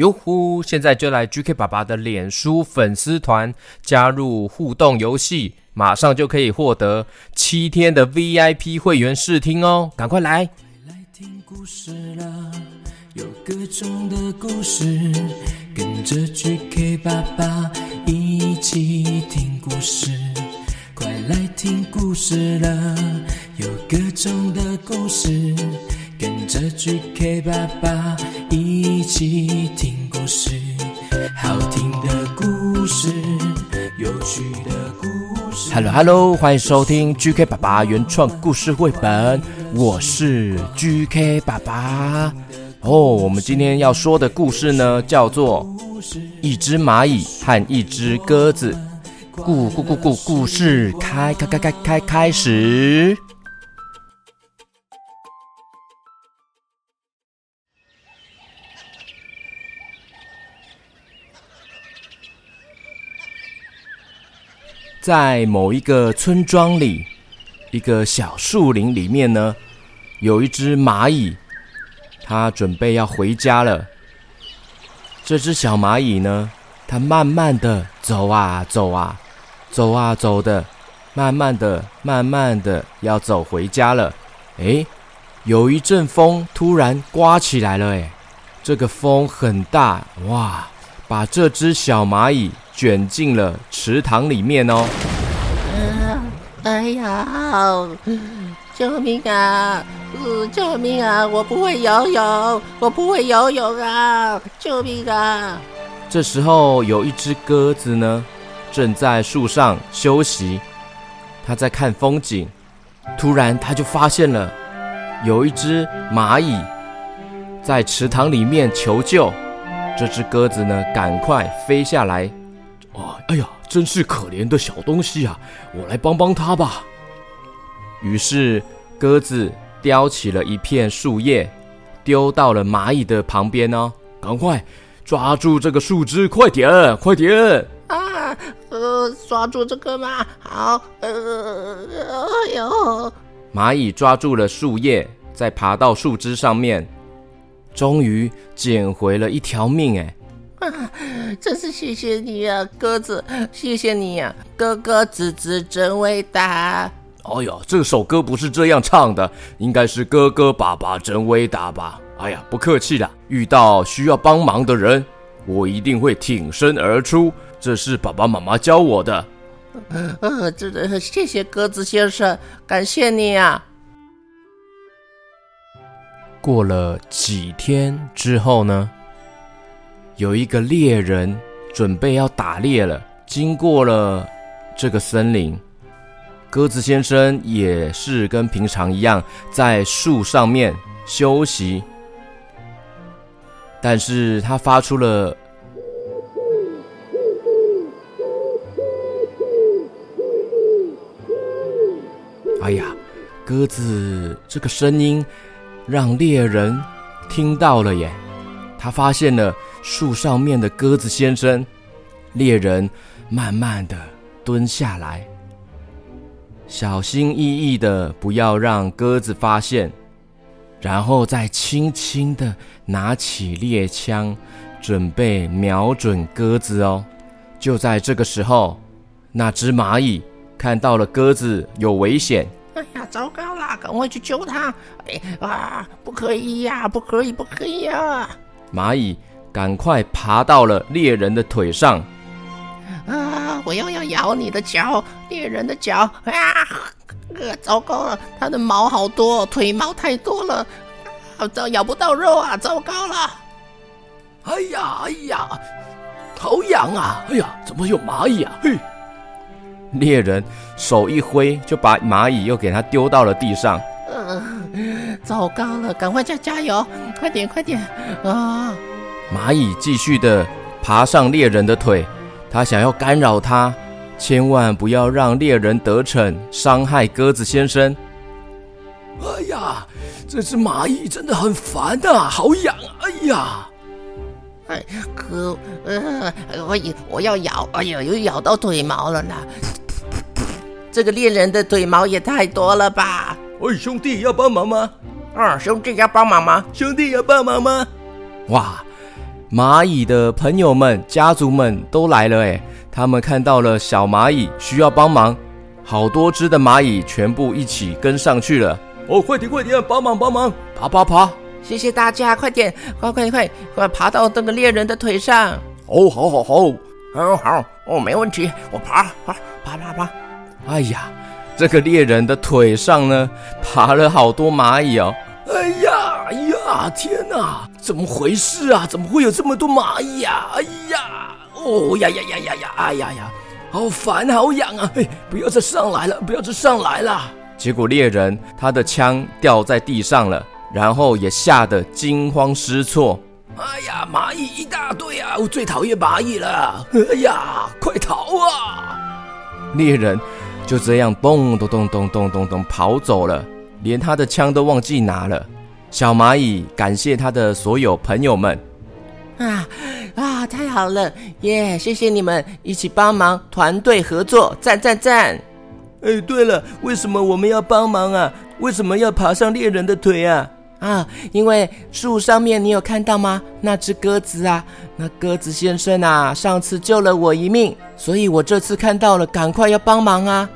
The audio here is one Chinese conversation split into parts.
哟呼！现在就来 GK 爸爸的脸书粉丝团加入互动游戏，马上就可以获得七天的 VIP 会员试听哦！赶快来！快来听故事了，有各种的故事，跟着 GK 爸爸一起听故事。快来听故事了，有各种的故事。跟着 GK 爸爸一起听故事，好听的故事，有趣的故事。Hello Hello，欢迎收听 GK 爸爸原创故事绘本，我是 GK 爸爸。哦，我们今天要说的故事呢，叫做《一只蚂蚁和一只鸽子》。故故故故故事开开开开开开始。在某一个村庄里，一个小树林里面呢，有一只蚂蚁，它准备要回家了。这只小蚂蚁呢，它慢慢的走啊走啊，走啊走的，慢慢的、慢慢的要走回家了。哎，有一阵风突然刮起来了，哎，这个风很大，哇，把这只小蚂蚁。卷进了池塘里面哦！呃，哎呀，救命啊！呃，救命啊！我不会游泳，我不会游泳啊！救命啊！这时候有一只鸽子呢，正在树上休息，它在看风景。突然，它就发现了有一只蚂蚁在池塘里面求救。这只鸽子呢，赶快飞下来。哎呀，真是可怜的小东西啊！我来帮帮他吧。于是鸽子叼起了一片树叶，丢到了蚂蚁的旁边哦。赶快抓住这个树枝，快点，快点！啊，呃，抓住这个嘛？好，呃，哎呦！蚂蚁抓住了树叶，再爬到树枝上面，终于捡回了一条命。哎。啊，真是谢谢你啊，鸽子！谢谢你呀，哥哥子子真伟大。哎呀，这首歌不是这样唱的，应该是哥哥爸爸真伟大吧？哎呀，不客气啦，遇到需要帮忙的人，我一定会挺身而出，这是爸爸妈妈教我的。呃，真的谢谢鸽子先生，感谢你啊。过了几天之后呢？有一个猎人准备要打猎了，经过了这个森林，鸽子先生也是跟平常一样在树上面休息，但是他发出了，哎呀，鸽子这个声音让猎人听到了耶，他发现了。树上面的鸽子先生，猎人慢慢的蹲下来，小心翼翼的不要让鸽子发现，然后再轻轻的拿起猎枪，准备瞄准鸽子哦。就在这个时候，那只蚂蚁看到了鸽子有危险，哎呀，糟糕啦，赶快去救它！哎啊，不可以呀，不可以，不可以呀！蚂蚁。赶快爬到了猎人的腿上，啊！我又要咬你的脚，猎人的脚啊！呃，糟糕了，它的毛好多，腿毛太多了，好糟，咬不到肉啊！糟糕了！哎呀，哎呀，好痒啊！哎呀，怎么有蚂蚁啊？嘿！猎人手一挥，就把蚂蚁又给它丢到了地上。呃，糟糕了，赶快加加油，快点，快点啊！蚂蚁继续的爬上猎人的腿，它想要干扰他，千万不要让猎人得逞，伤害鸽子先生。哎呀，这只蚂蚁真的很烦啊，好痒啊！哎呀，哎，可呃，我我要咬，哎呀，又咬到腿毛了呢。这个猎人的腿毛也太多了吧？哎，兄弟要帮忙吗？啊，兄弟要帮忙吗？兄弟要帮忙吗？哇！蚂蚁的朋友们、家族们都来了，哎，他们看到了小蚂蚁需要帮忙，好多只的蚂蚁全部一起跟上去了。哦，快点快点，帮忙帮忙，爬爬爬！谢谢大家，快点，快快快快爬到这个猎人的腿上。哦，好好好，好好哦，没问题，我爬爬爬爬爬。哎呀，这个猎人的腿上呢，爬了好多蚂蚁哦。哎呀哎呀，天哪，怎么回事啊？怎么会有这么多蚂蚁呀？哎呀，哦呀呀呀呀呀，哎呀呀，好烦，好痒啊！哎，不要再上来了，不要再上来了。结果猎人他的枪掉在地上了，然后也吓得惊慌失措。哎呀，蚂蚁一大堆啊！我最讨厌蚂蚁了。哎呀，快逃啊！猎人就这样咚咚咚咚咚咚咚跑走了，连他的枪都忘记拿了。小蚂蚁感谢他的所有朋友们。啊啊，太好了耶！谢谢你们一起帮忙，团队合作，赞赞赞！哎，对了，为什么我们要帮忙啊？为什么要爬上猎人的腿啊？啊，因为树上面你有看到吗？那只鸽子啊，那鸽子先生啊，上次救了我一命，所以我这次看到了，赶快要帮忙啊！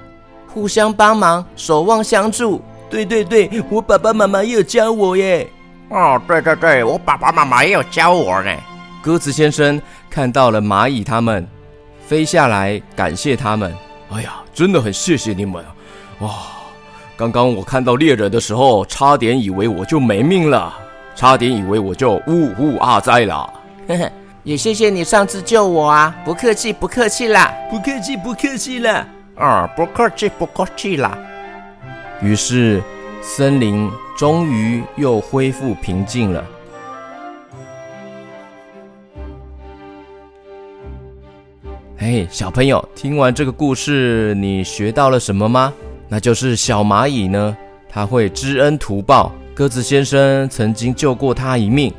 互相帮忙，守望相助。对对对，我爸爸妈妈也有教我耶。哦，对对对，我爸爸妈妈也有教我呢。鸽子先生看到了蚂蚁他们，飞下来感谢他们。哎呀，真的很谢谢你们啊！哇，刚刚我看到猎人的时候，差点以为我就没命了，差点以为我就呜呜啊哉了。呵呵，也谢谢你上次救我啊！不客气，不客气啦，不客气，不客气啦。啊，不客气，不客气啦。于是，森林终于又恢复平静了。嘿，小朋友，听完这个故事，你学到了什么吗？那就是小蚂蚁呢，它会知恩图报。鸽子先生曾经救过它一命，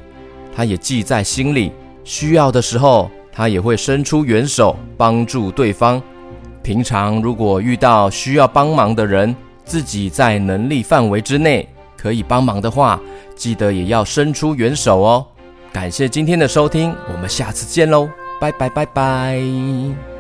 它也记在心里。需要的时候，它也会伸出援手帮助对方。平常如果遇到需要帮忙的人，自己在能力范围之内可以帮忙的话，记得也要伸出援手哦。感谢今天的收听，我们下次见喽。拜拜拜拜。